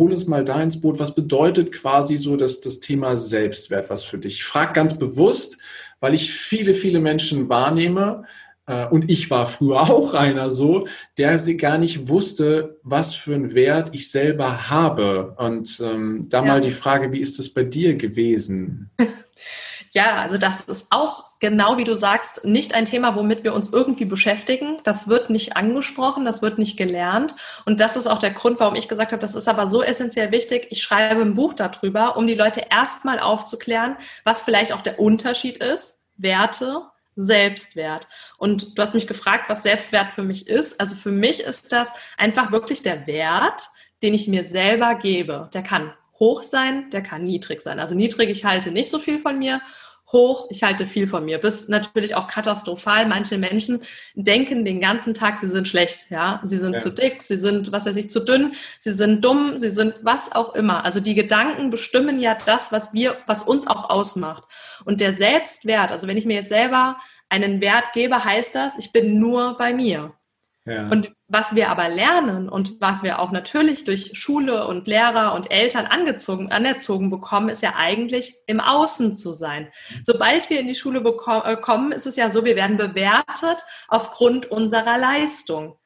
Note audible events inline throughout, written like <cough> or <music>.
hol uns mal da ins Boot. Was bedeutet quasi so das, das Thema Selbstwert was für dich? Ich frage ganz bewusst, weil ich viele, viele Menschen wahrnehme, äh, und ich war früher <laughs> auch einer so, der sie gar nicht wusste, was für einen Wert ich selber habe. Und ähm, da ja. mal die Frage, wie ist das bei dir gewesen? <laughs> Ja, also das ist auch genau wie du sagst, nicht ein Thema, womit wir uns irgendwie beschäftigen. Das wird nicht angesprochen, das wird nicht gelernt. Und das ist auch der Grund, warum ich gesagt habe, das ist aber so essentiell wichtig. Ich schreibe ein Buch darüber, um die Leute erstmal aufzuklären, was vielleicht auch der Unterschied ist. Werte, Selbstwert. Und du hast mich gefragt, was Selbstwert für mich ist. Also für mich ist das einfach wirklich der Wert, den ich mir selber gebe. Der kann hoch sein, der kann niedrig sein. Also niedrig, ich halte nicht so viel von mir. Hoch, ich halte viel von mir. Bis natürlich auch katastrophal. Manche Menschen denken den ganzen Tag, sie sind schlecht, ja. Sie sind ja. zu dick, sie sind, was weiß ich, zu dünn, sie sind dumm, sie sind was auch immer. Also die Gedanken bestimmen ja das, was wir, was uns auch ausmacht. Und der Selbstwert, also wenn ich mir jetzt selber einen Wert gebe, heißt das, ich bin nur bei mir. Ja. Und was wir aber lernen und was wir auch natürlich durch Schule und Lehrer und Eltern angezogen, anerzogen bekommen, ist ja eigentlich im Außen zu sein. Sobald wir in die Schule äh, kommen, ist es ja so, wir werden bewertet aufgrund unserer Leistung.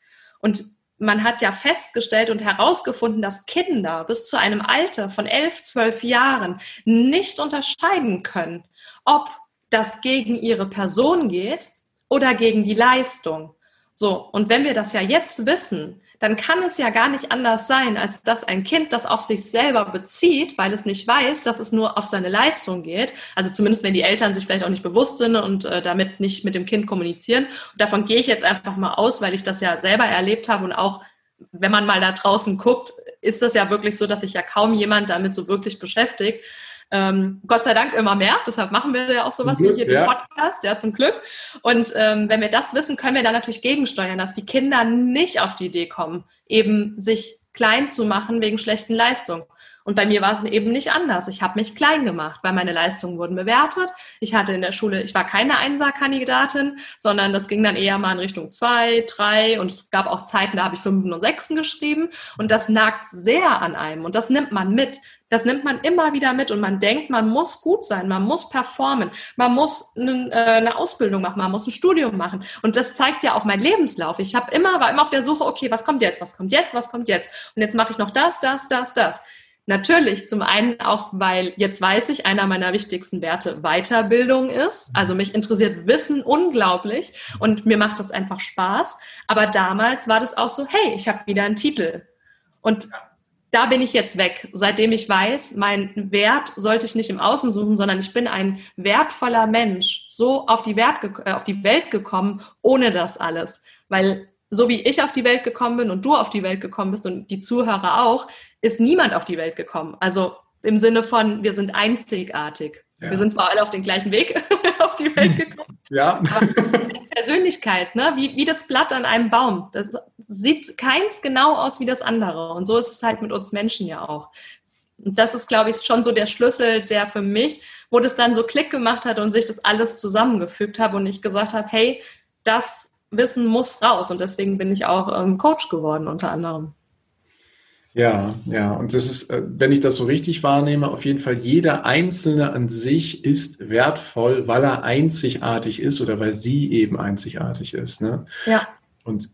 Und man hat ja festgestellt und herausgefunden, dass Kinder bis zu einem Alter von elf, zwölf Jahren nicht unterscheiden können, ob das gegen ihre Person geht oder gegen die Leistung. So, und wenn wir das ja jetzt wissen, dann kann es ja gar nicht anders sein, als dass ein Kind das auf sich selber bezieht, weil es nicht weiß, dass es nur auf seine Leistung geht. Also zumindest, wenn die Eltern sich vielleicht auch nicht bewusst sind und äh, damit nicht mit dem Kind kommunizieren. Und davon gehe ich jetzt einfach mal aus, weil ich das ja selber erlebt habe und auch, wenn man mal da draußen guckt, ist das ja wirklich so, dass sich ja kaum jemand damit so wirklich beschäftigt. Ähm, Gott sei Dank immer mehr, deshalb machen wir ja auch sowas Glück, wie hier ja. den Podcast, ja, zum Glück. Und ähm, wenn wir das wissen, können wir dann natürlich gegensteuern, dass die Kinder nicht auf die Idee kommen, eben sich klein zu machen wegen schlechten Leistungen. Und bei mir war es eben nicht anders. Ich habe mich klein gemacht, weil meine Leistungen wurden bewertet. Ich hatte in der Schule, ich war keine Einser-Kandidatin, sondern das ging dann eher mal in Richtung zwei, drei und es gab auch Zeiten, da habe ich Fünfen und Sechsen geschrieben und das nagt sehr an einem und das nimmt man mit. Das nimmt man immer wieder mit und man denkt, man muss gut sein, man muss performen, man muss eine, äh, eine Ausbildung machen, man muss ein Studium machen. Und das zeigt ja auch mein Lebenslauf. Ich habe immer, war immer auf der Suche, okay, was kommt jetzt, was kommt jetzt, was kommt jetzt? Und jetzt mache ich noch das, das, das, das. Natürlich, zum einen auch, weil jetzt weiß ich, einer meiner wichtigsten Werte Weiterbildung ist. Also mich interessiert Wissen unglaublich und mir macht das einfach Spaß. Aber damals war das auch so, hey, ich habe wieder einen Titel. Und da bin ich jetzt weg, seitdem ich weiß, mein Wert sollte ich nicht im Außen suchen, sondern ich bin ein wertvoller Mensch, so auf die, Wert, äh, auf die Welt gekommen, ohne das alles. Weil so wie ich auf die Welt gekommen bin und du auf die Welt gekommen bist und die Zuhörer auch, ist niemand auf die Welt gekommen. Also im Sinne von, wir sind einzigartig. Ja. Wir sind zwar alle auf den gleichen Weg <laughs> auf die Welt gekommen. <laughs> Ja. Aber Persönlichkeit, ne? wie, wie das Blatt an einem Baum. Das sieht keins genau aus wie das andere. Und so ist es halt mit uns Menschen ja auch. Und das ist, glaube ich, schon so der Schlüssel, der für mich, wo das dann so Klick gemacht hat und sich das alles zusammengefügt habe und ich gesagt habe, hey, das Wissen muss raus. Und deswegen bin ich auch ähm, Coach geworden, unter anderem. Ja, ja, und das ist, äh, wenn ich das so richtig wahrnehme, auf jeden Fall jeder Einzelne an sich ist wertvoll, weil er einzigartig ist oder weil sie eben einzigartig ist. Ne? Ja. Und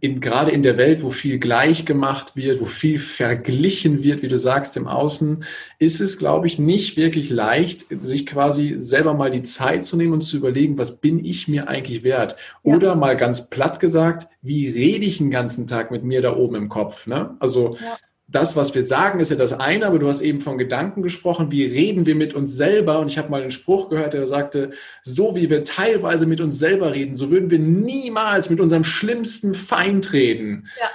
in, gerade in der Welt, wo viel gleich gemacht wird, wo viel verglichen wird, wie du sagst, im Außen, ist es, glaube ich, nicht wirklich leicht, sich quasi selber mal die Zeit zu nehmen und zu überlegen, was bin ich mir eigentlich wert? Ja. Oder mal ganz platt gesagt, wie rede ich den ganzen Tag mit mir da oben im Kopf? Ne? Also ja das, was wir sagen, ist ja das eine, aber du hast eben von Gedanken gesprochen. Wie reden wir mit uns selber? Und ich habe mal einen Spruch gehört, der sagte, so wie wir teilweise mit uns selber reden, so würden wir niemals mit unserem schlimmsten Feind reden. Ja.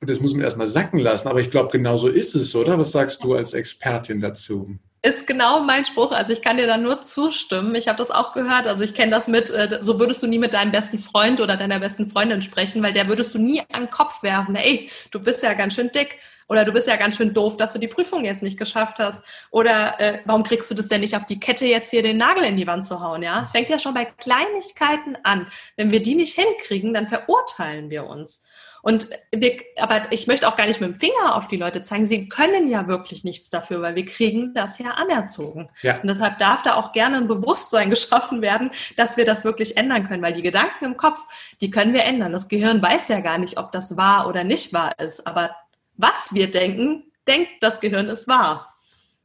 Und das muss man erstmal sacken lassen. Aber ich glaube, genau so ist es, oder? Was sagst du als Expertin dazu? Ist genau mein Spruch. Also ich kann dir da nur zustimmen. Ich habe das auch gehört. Also ich kenne das mit, äh, so würdest du nie mit deinem besten Freund oder deiner besten Freundin sprechen, weil der würdest du nie an den Kopf werfen. Ey, du bist ja ganz schön dick. Oder du bist ja ganz schön doof, dass du die Prüfung jetzt nicht geschafft hast. Oder äh, warum kriegst du das denn nicht auf die Kette, jetzt hier den Nagel in die Wand zu hauen? Ja, es fängt ja schon bei Kleinigkeiten an. Wenn wir die nicht hinkriegen, dann verurteilen wir uns. Und wir, aber ich möchte auch gar nicht mit dem Finger auf die Leute zeigen. Sie können ja wirklich nichts dafür, weil wir kriegen das ja anerzogen. Ja. Und deshalb darf da auch gerne ein Bewusstsein <laughs> geschaffen werden, dass wir das wirklich ändern können, weil die Gedanken im Kopf, die können wir ändern. Das Gehirn weiß ja gar nicht, ob das wahr oder nicht wahr ist. Aber was wir denken, denkt das Gehirn ist wahr.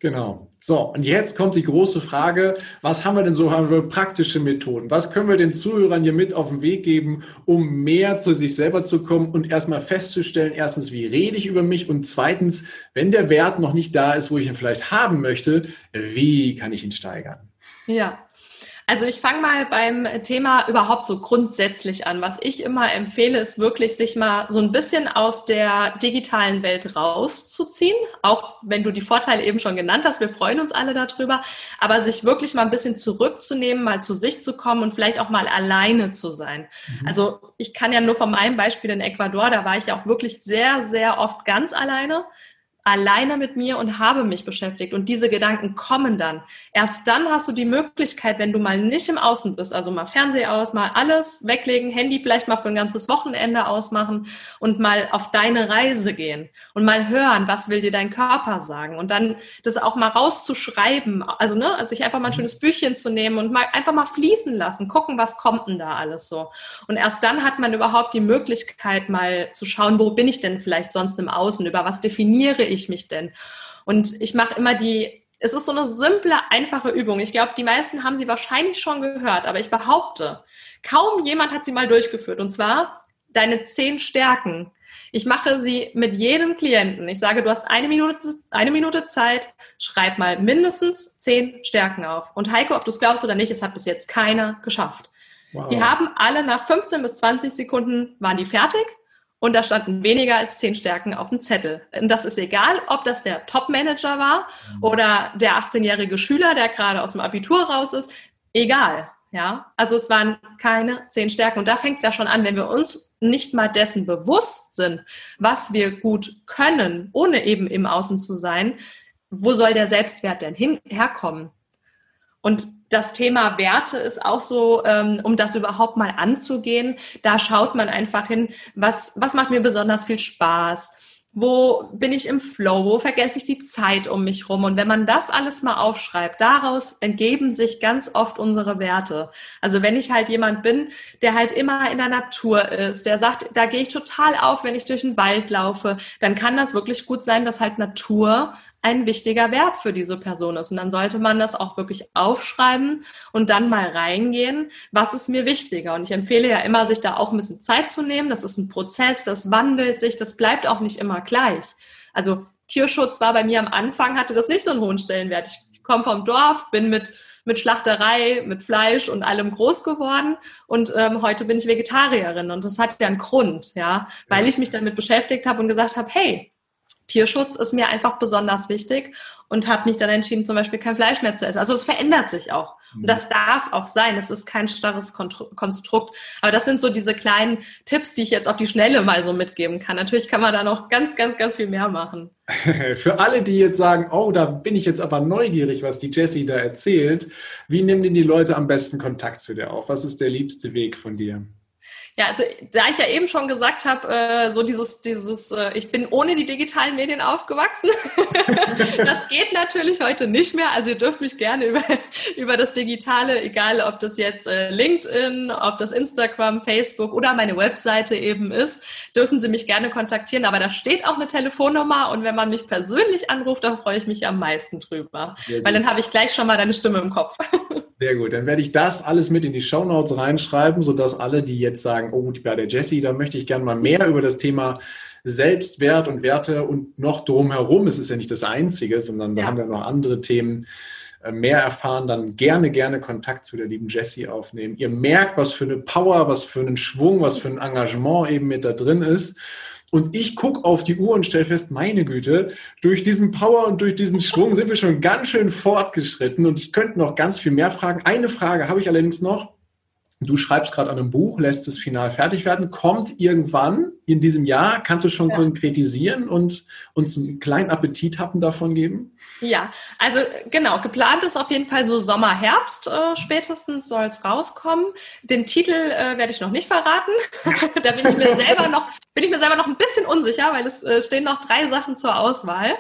Genau. So, und jetzt kommt die große Frage, was haben wir denn so, haben wir praktische Methoden? Was können wir den Zuhörern hier mit auf den Weg geben, um mehr zu sich selber zu kommen und erstmal festzustellen, erstens, wie rede ich über mich und zweitens, wenn der Wert noch nicht da ist, wo ich ihn vielleicht haben möchte, wie kann ich ihn steigern? Ja, also ich fange mal beim Thema überhaupt so grundsätzlich an. Was ich immer empfehle, ist wirklich, sich mal so ein bisschen aus der digitalen Welt rauszuziehen. Auch wenn du die Vorteile eben schon genannt hast, wir freuen uns alle darüber. Aber sich wirklich mal ein bisschen zurückzunehmen, mal zu sich zu kommen und vielleicht auch mal alleine zu sein. Mhm. Also ich kann ja nur von meinem Beispiel in Ecuador, da war ich ja auch wirklich sehr, sehr oft ganz alleine alleine mit mir und habe mich beschäftigt. Und diese Gedanken kommen dann. Erst dann hast du die Möglichkeit, wenn du mal nicht im Außen bist, also mal Fernseher aus, mal alles weglegen, Handy vielleicht mal für ein ganzes Wochenende ausmachen und mal auf deine Reise gehen und mal hören, was will dir dein Körper sagen und dann das auch mal rauszuschreiben, also ne, also sich einfach mal ein schönes Büchchen zu nehmen und mal einfach mal fließen lassen, gucken, was kommt denn da alles so. Und erst dann hat man überhaupt die Möglichkeit mal zu schauen, wo bin ich denn vielleicht sonst im Außen, über was definiere ich mich denn? Und ich mache immer die, es ist so eine simple, einfache Übung. Ich glaube, die meisten haben sie wahrscheinlich schon gehört, aber ich behaupte, kaum jemand hat sie mal durchgeführt. Und zwar deine zehn Stärken. Ich mache sie mit jedem Klienten. Ich sage, du hast eine Minute, eine Minute Zeit, schreib mal mindestens zehn Stärken auf. Und Heiko, ob du es glaubst oder nicht, es hat bis jetzt keiner geschafft. Wow. Die haben alle nach 15 bis 20 Sekunden waren die fertig und da standen weniger als zehn Stärken auf dem Zettel. Und das ist egal, ob das der Top-Manager war mhm. oder der 18-jährige Schüler, der gerade aus dem Abitur raus ist. Egal. Ja, also es waren keine zehn Stärken. Und da fängt es ja schon an, wenn wir uns nicht mal dessen bewusst sind, was wir gut können, ohne eben im Außen zu sein, wo soll der Selbstwert denn hin, herkommen? Und das Thema Werte ist auch so, ähm, um das überhaupt mal anzugehen, da schaut man einfach hin, was, was macht mir besonders viel Spaß? Wo bin ich im Flow? Wo vergesse ich die Zeit um mich rum? Und wenn man das alles mal aufschreibt, daraus ergeben sich ganz oft unsere Werte. Also wenn ich halt jemand bin, der halt immer in der Natur ist, der sagt, da gehe ich total auf, wenn ich durch den Wald laufe, dann kann das wirklich gut sein, dass halt Natur ein wichtiger Wert für diese Person ist. Und dann sollte man das auch wirklich aufschreiben und dann mal reingehen, was ist mir wichtiger. Und ich empfehle ja immer, sich da auch ein bisschen Zeit zu nehmen. Das ist ein Prozess, das wandelt sich, das bleibt auch nicht immer gleich. Also Tierschutz war bei mir am Anfang, hatte das nicht so einen hohen Stellenwert. Ich, komme vom Dorf, bin mit mit Schlachterei, mit Fleisch und allem groß geworden und ähm, heute bin ich Vegetarierin und das hat ja einen Grund, ja, weil ich mich damit beschäftigt habe und gesagt habe, hey, Tierschutz ist mir einfach besonders wichtig und habe mich dann entschieden, zum Beispiel kein Fleisch mehr zu essen. Also es verändert sich auch. Und das darf auch sein. Es ist kein starres Konstrukt. Aber das sind so diese kleinen Tipps, die ich jetzt auf die Schnelle mal so mitgeben kann. Natürlich kann man da noch ganz, ganz, ganz viel mehr machen. <laughs> Für alle, die jetzt sagen, oh, da bin ich jetzt aber neugierig, was die Jessie da erzählt, wie nehmen denn die Leute am besten Kontakt zu dir auf? Was ist der liebste Weg von dir? Ja, also da ich ja eben schon gesagt habe, äh, so dieses, dieses, äh, ich bin ohne die digitalen Medien aufgewachsen. <laughs> das geht natürlich heute nicht mehr. Also ihr dürft mich gerne über, über das Digitale, egal ob das jetzt äh, LinkedIn, ob das Instagram, Facebook oder meine Webseite eben ist, dürfen Sie mich gerne kontaktieren. Aber da steht auch eine Telefonnummer und wenn man mich persönlich anruft, da freue ich mich am meisten drüber. Weil dann habe ich gleich schon mal deine Stimme im Kopf. Sehr gut. Dann werde ich das alles mit in die Show Notes reinschreiben, sodass alle, die jetzt sagen, oh, bei der Jessie, da möchte ich gerne mal mehr über das Thema Selbstwert und Werte und noch drumherum, es ist ja nicht das Einzige, sondern da ja. haben wir noch andere Themen äh, mehr erfahren, dann gerne, gerne Kontakt zu der lieben Jessie aufnehmen. Ihr merkt, was für eine Power, was für einen Schwung, was für ein Engagement eben mit da drin ist. Und ich gucke auf die Uhr und stelle fest, meine Güte, durch diesen Power und durch diesen Schwung sind wir schon ganz schön fortgeschritten und ich könnte noch ganz viel mehr fragen. Eine Frage habe ich allerdings noch. Du schreibst gerade an einem Buch, lässt es final fertig werden, kommt irgendwann in diesem Jahr, kannst du schon ja. konkretisieren und uns einen kleinen Appetit haben davon geben? Ja, also genau, geplant ist auf jeden Fall so Sommer, Herbst äh, spätestens soll es rauskommen. Den Titel äh, werde ich noch nicht verraten. <laughs> da bin ich mir selber noch, bin ich mir selber noch ein bisschen unsicher, weil es äh, stehen noch drei Sachen zur Auswahl.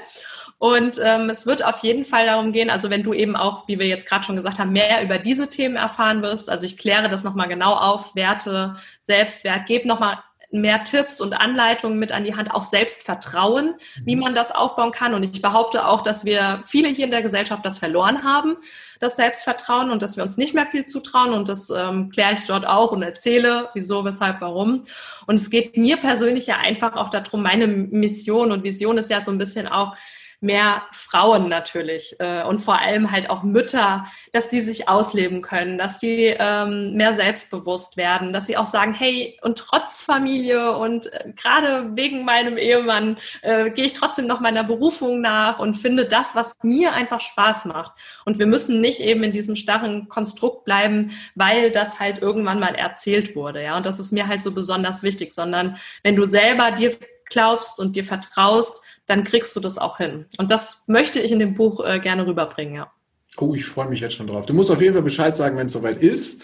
Und ähm, es wird auf jeden Fall darum gehen, also wenn du eben auch, wie wir jetzt gerade schon gesagt haben, mehr über diese Themen erfahren wirst, also ich kläre das nochmal genau auf, Werte, Selbstwert, gebe nochmal mehr Tipps und Anleitungen mit an die Hand, auch Selbstvertrauen, wie man das aufbauen kann. Und ich behaupte auch, dass wir viele hier in der Gesellschaft das verloren haben, das Selbstvertrauen und dass wir uns nicht mehr viel zutrauen. Und das ähm, kläre ich dort auch und erzähle, wieso, weshalb, warum. Und es geht mir persönlich ja einfach auch darum, meine Mission und Vision ist ja so ein bisschen auch, mehr Frauen natürlich äh, und vor allem halt auch Mütter, dass die sich ausleben können, dass die ähm, mehr selbstbewusst werden, dass sie auch sagen, hey, und trotz Familie und äh, gerade wegen meinem Ehemann äh, gehe ich trotzdem noch meiner Berufung nach und finde das, was mir einfach Spaß macht. Und wir müssen nicht eben in diesem starren Konstrukt bleiben, weil das halt irgendwann mal erzählt wurde, ja. Und das ist mir halt so besonders wichtig, sondern wenn du selber dir glaubst und dir vertraust, dann kriegst du das auch hin. Und das möchte ich in dem Buch äh, gerne rüberbringen, ja. Oh, ich freue mich jetzt schon drauf. Du musst auf jeden Fall Bescheid sagen, wenn es soweit ist.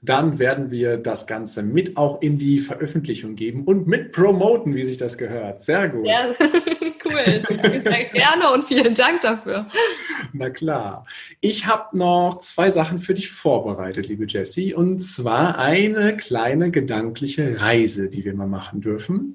Dann werden wir das Ganze mit auch in die Veröffentlichung geben und mit promoten, wie sich das gehört. Sehr gut. Ja, <laughs> cool. Sehr gerne und vielen Dank dafür. Na klar. Ich habe noch zwei Sachen für dich vorbereitet, liebe Jessie. Und zwar eine kleine gedankliche Reise, die wir mal machen dürfen.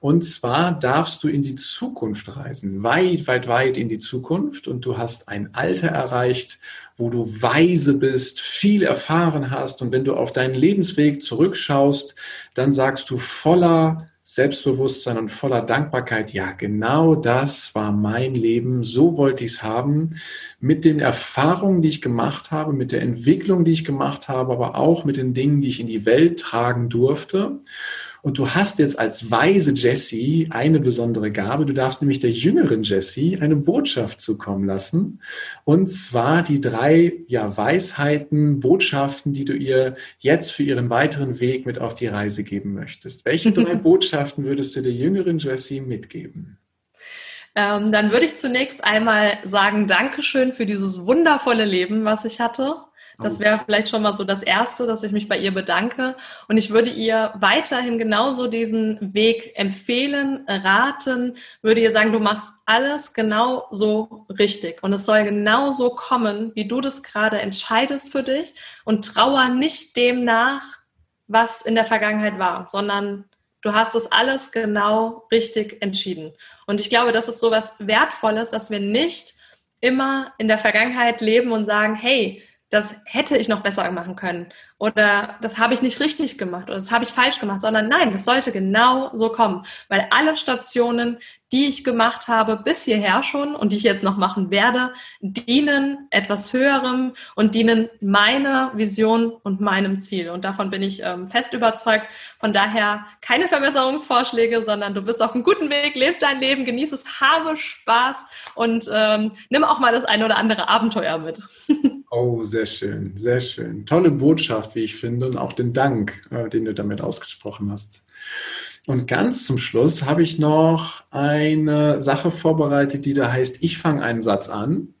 Und zwar darfst du in die Zukunft reisen. Weit, weit, weit in die Zukunft. Und du hast ein Alter erreicht, wo du weise bist, viel erfahren hast. Und wenn du auf deinen Lebensweg zurückschaust, dann sagst du voller Selbstbewusstsein und voller Dankbarkeit, ja, genau das war mein Leben, so wollte ich es haben, mit den Erfahrungen, die ich gemacht habe, mit der Entwicklung, die ich gemacht habe, aber auch mit den Dingen, die ich in die Welt tragen durfte. Und du hast jetzt als weise Jessie eine besondere Gabe. Du darfst nämlich der jüngeren Jessie eine Botschaft zukommen lassen. Und zwar die drei ja, Weisheiten, Botschaften, die du ihr jetzt für ihren weiteren Weg mit auf die Reise geben möchtest. Welche drei <laughs> Botschaften würdest du der jüngeren Jessie mitgeben? Ähm, dann würde ich zunächst einmal sagen, Dankeschön für dieses wundervolle Leben, was ich hatte. Das wäre vielleicht schon mal so das Erste, dass ich mich bei ihr bedanke. Und ich würde ihr weiterhin genauso diesen Weg empfehlen, raten, würde ihr sagen, du machst alles genau so richtig. Und es soll genau so kommen, wie du das gerade entscheidest für dich. Und trauer nicht dem nach, was in der Vergangenheit war, sondern du hast es alles genau richtig entschieden. Und ich glaube, das ist so was Wertvolles, dass wir nicht immer in der Vergangenheit leben und sagen, hey, das hätte ich noch besser machen können. Oder das habe ich nicht richtig gemacht oder das habe ich falsch gemacht, sondern nein, es sollte genau so kommen, weil alle Stationen, die ich gemacht habe bis hierher schon und die ich jetzt noch machen werde, dienen etwas Höherem und dienen meiner Vision und meinem Ziel. Und davon bin ich ähm, fest überzeugt. Von daher keine Verbesserungsvorschläge, sondern du bist auf einem guten Weg, leb dein Leben, genieße es, habe Spaß und ähm, nimm auch mal das eine oder andere Abenteuer mit. <laughs> Oh, sehr schön, sehr schön. Tolle Botschaft, wie ich finde, und auch den Dank, äh, den du damit ausgesprochen hast. Und ganz zum Schluss habe ich noch eine Sache vorbereitet, die da heißt, ich fange einen Satz an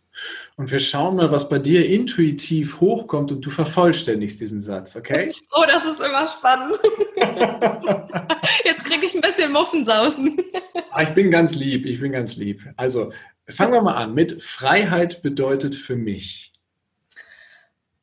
und wir schauen mal, was bei dir intuitiv hochkommt und du vervollständigst diesen Satz, okay? Oh, das ist immer spannend. <laughs> Jetzt kriege ich ein bisschen Muffensausen. Ah, ich bin ganz lieb, ich bin ganz lieb. Also fangen wir mal an mit Freiheit bedeutet für mich.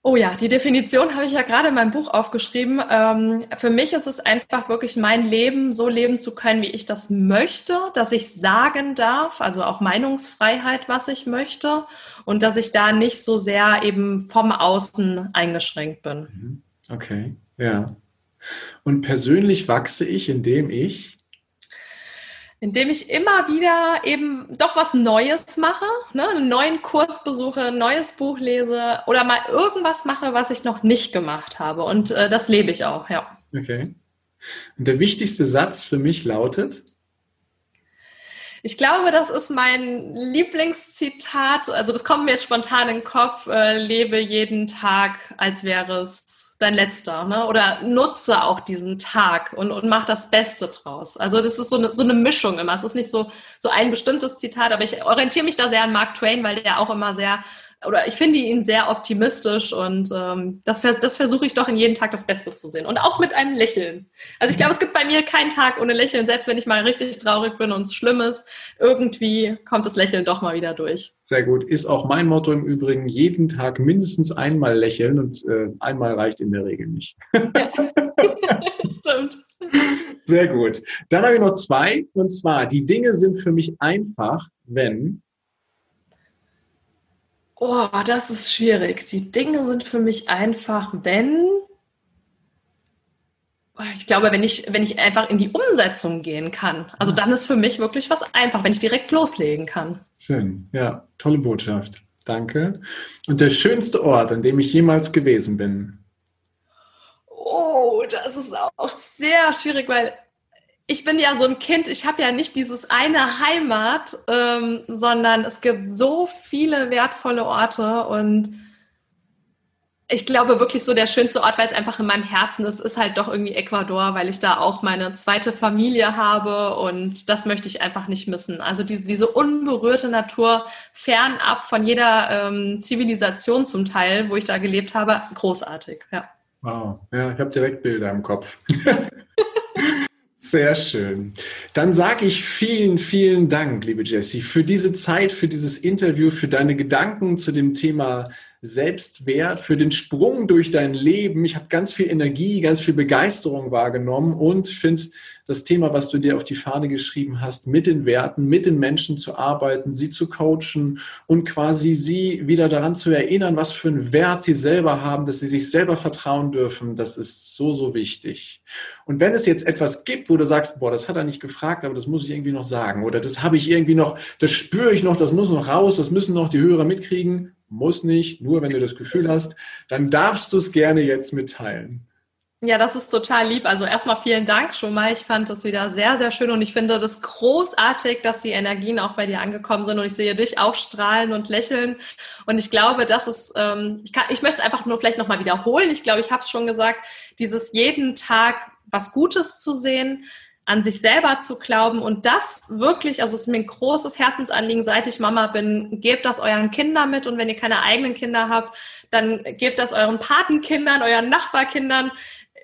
Oh ja, die Definition habe ich ja gerade in meinem Buch aufgeschrieben. Ähm, für mich ist es einfach wirklich mein Leben so leben zu können, wie ich das möchte, dass ich sagen darf, also auch Meinungsfreiheit, was ich möchte und dass ich da nicht so sehr eben vom Außen eingeschränkt bin. Mhm. Okay, ja. Und persönlich wachse ich, indem ich indem ich immer wieder eben doch was Neues mache, ne? einen neuen Kurs besuche, ein neues Buch lese oder mal irgendwas mache, was ich noch nicht gemacht habe. Und äh, das lebe ich auch, ja. Okay. Und der wichtigste Satz für mich lautet? Ich glaube, das ist mein Lieblingszitat. Also das kommt mir jetzt spontan in den Kopf. Äh, lebe jeden Tag, als wäre es dein letzter, ne? Oder nutze auch diesen Tag und, und mach das Beste draus. Also das ist so eine, so eine Mischung immer. Es ist nicht so, so ein bestimmtes Zitat, aber ich orientiere mich da sehr an Mark Twain, weil der auch immer sehr oder ich finde ihn sehr optimistisch und ähm, das, das versuche ich doch in jedem Tag das Beste zu sehen. Und auch mit einem Lächeln. Also ich glaube, es gibt bei mir keinen Tag ohne Lächeln, selbst wenn ich mal richtig traurig bin und es schlimm ist, irgendwie kommt das Lächeln doch mal wieder durch. Sehr gut. Ist auch mein Motto im Übrigen, jeden Tag mindestens einmal lächeln und äh, einmal reicht in der Regel nicht. Ja. <laughs> <laughs> Stimmt. Sehr gut. Dann habe ich noch zwei und zwar, die Dinge sind für mich einfach, wenn Oh, das ist schwierig. Die Dinge sind für mich einfach, wenn. Ich glaube, wenn ich, wenn ich einfach in die Umsetzung gehen kann. Also dann ist für mich wirklich was einfach, wenn ich direkt loslegen kann. Schön, ja, tolle Botschaft. Danke. Und der schönste Ort, an dem ich jemals gewesen bin? Oh, das ist auch sehr schwierig, weil ich bin ja so ein Kind, ich habe ja nicht dieses eine Heimat, ähm, sondern es gibt so viele wertvolle Orte und ich glaube wirklich so der schönste Ort, weil es einfach in meinem Herzen ist, ist halt doch irgendwie Ecuador, weil ich da auch meine zweite Familie habe und das möchte ich einfach nicht missen. Also diese, diese unberührte Natur, fernab von jeder ähm, Zivilisation zum Teil, wo ich da gelebt habe, großartig, ja. Wow, ja, ich habe direkt Bilder im Kopf. <laughs> Sehr schön. Dann sage ich vielen, vielen Dank, liebe Jessie, für diese Zeit, für dieses Interview, für deine Gedanken zu dem Thema Selbstwert, für den Sprung durch dein Leben. Ich habe ganz viel Energie, ganz viel Begeisterung wahrgenommen und finde das Thema, was du dir auf die Fahne geschrieben hast, mit den Werten, mit den Menschen zu arbeiten, sie zu coachen und quasi sie wieder daran zu erinnern, was für einen Wert sie selber haben, dass sie sich selber vertrauen dürfen, das ist so, so wichtig. Und wenn es jetzt etwas gibt, wo du sagst, boah, das hat er nicht gefragt, aber das muss ich irgendwie noch sagen oder das habe ich irgendwie noch, das spüre ich noch, das muss noch raus, das müssen noch die Hörer mitkriegen, muss nicht, nur wenn du das Gefühl hast, dann darfst du es gerne jetzt mitteilen. Ja, das ist total lieb. Also erstmal vielen Dank schon mal. Ich fand das wieder sehr, sehr schön und ich finde das großartig, dass die Energien auch bei dir angekommen sind und ich sehe dich auch strahlen und lächeln. Und ich glaube, das ist, ähm, ich, kann, ich möchte es einfach nur vielleicht nochmal wiederholen. Ich glaube, ich habe es schon gesagt, dieses jeden Tag was Gutes zu sehen, an sich selber zu glauben und das wirklich, also es ist mir ein großes Herzensanliegen, seit ich Mama bin, gebt das euren Kindern mit und wenn ihr keine eigenen Kinder habt, dann gebt das euren Patenkindern, euren Nachbarkindern,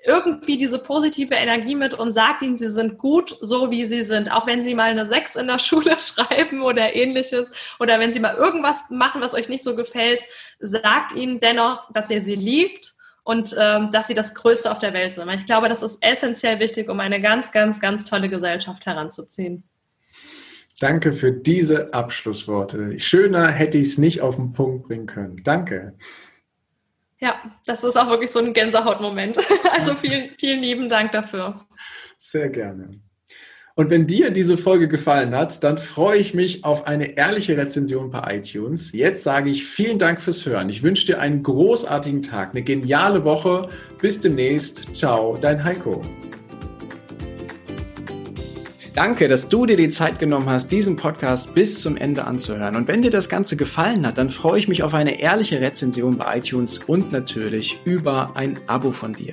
irgendwie diese positive Energie mit und sagt ihnen, sie sind gut, so wie sie sind. Auch wenn sie mal eine Sechs in der <laughs> Schule schreiben oder ähnliches oder wenn sie mal irgendwas machen, was euch nicht so gefällt, sagt ihnen dennoch, dass ihr sie liebt und ähm, dass sie das Größte auf der Welt sind. Weil ich glaube, das ist essentiell wichtig, um eine ganz, ganz, ganz tolle Gesellschaft heranzuziehen. Danke für diese Abschlussworte. Schöner hätte ich es nicht auf den Punkt bringen können. Danke. Ja, das ist auch wirklich so ein Gänsehautmoment. <laughs> Also vielen, vielen lieben Dank dafür. Sehr gerne. Und wenn dir diese Folge gefallen hat, dann freue ich mich auf eine ehrliche Rezension bei iTunes. Jetzt sage ich vielen Dank fürs Hören. Ich wünsche dir einen großartigen Tag, eine geniale Woche. Bis demnächst. Ciao, dein Heiko. Danke, dass du dir die Zeit genommen hast, diesen Podcast bis zum Ende anzuhören. Und wenn dir das Ganze gefallen hat, dann freue ich mich auf eine ehrliche Rezension bei iTunes und natürlich über ein Abo von dir.